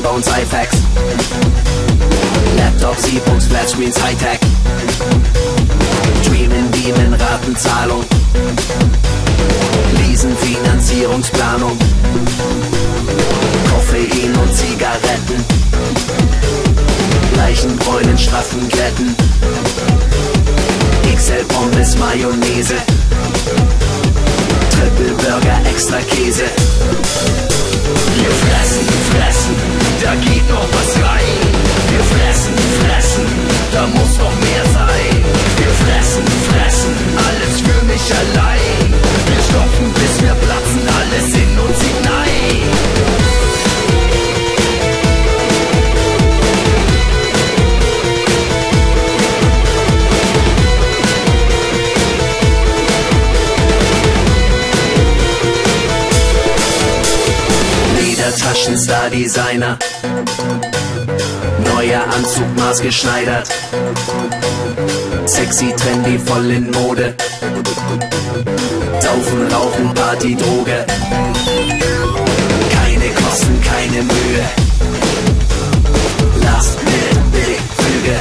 iPhones, iPads. Laptops, E-Books, Flatscreens, Hightech. Dreamen, Beamen, Ratenzahlung. Leasen, Finanzierungsplanung. Koffein und Zigaretten. Leichenbräunen, straffen Glätten. XL Pommes, Mayonnaise. Triple Burger, extra Käse. Ledertaschen, Star Designer. Neuer Anzug maßgeschneidert. Sexy, trendy, voll in Mode. Saufen, Rauchen, Party, Droge. Keine Kosten, keine Mühe. Last Minute, billig, Flüge.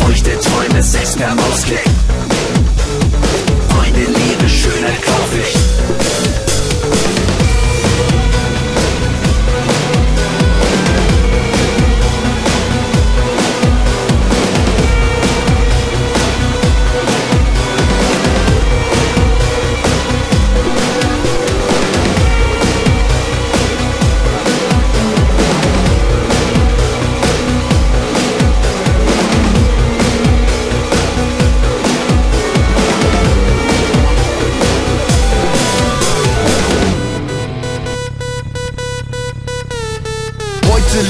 Feuchte Träume, Sex per Mausklick.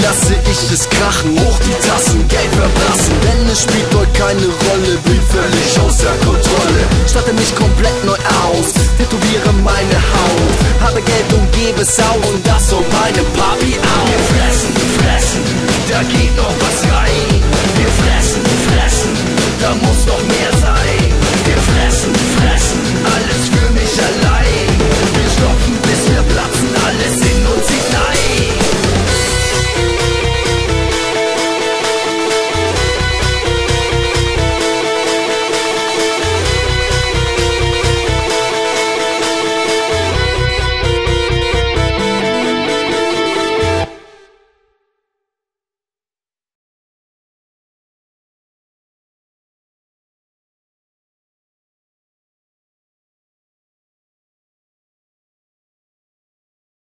lasse ich es krachen Hoch die Tassen, Geld verbrassen. Denn es spielt heute keine Rolle Bin völlig außer Kontrolle. Statte mich komplett neu aus Tätowiere meine Haut. Habe Geld und gebe Sau Und das um meine Papi auf Wir fressen, fressen Da geht noch was rein. Wir fressen, fressen Da muss noch mehr sein.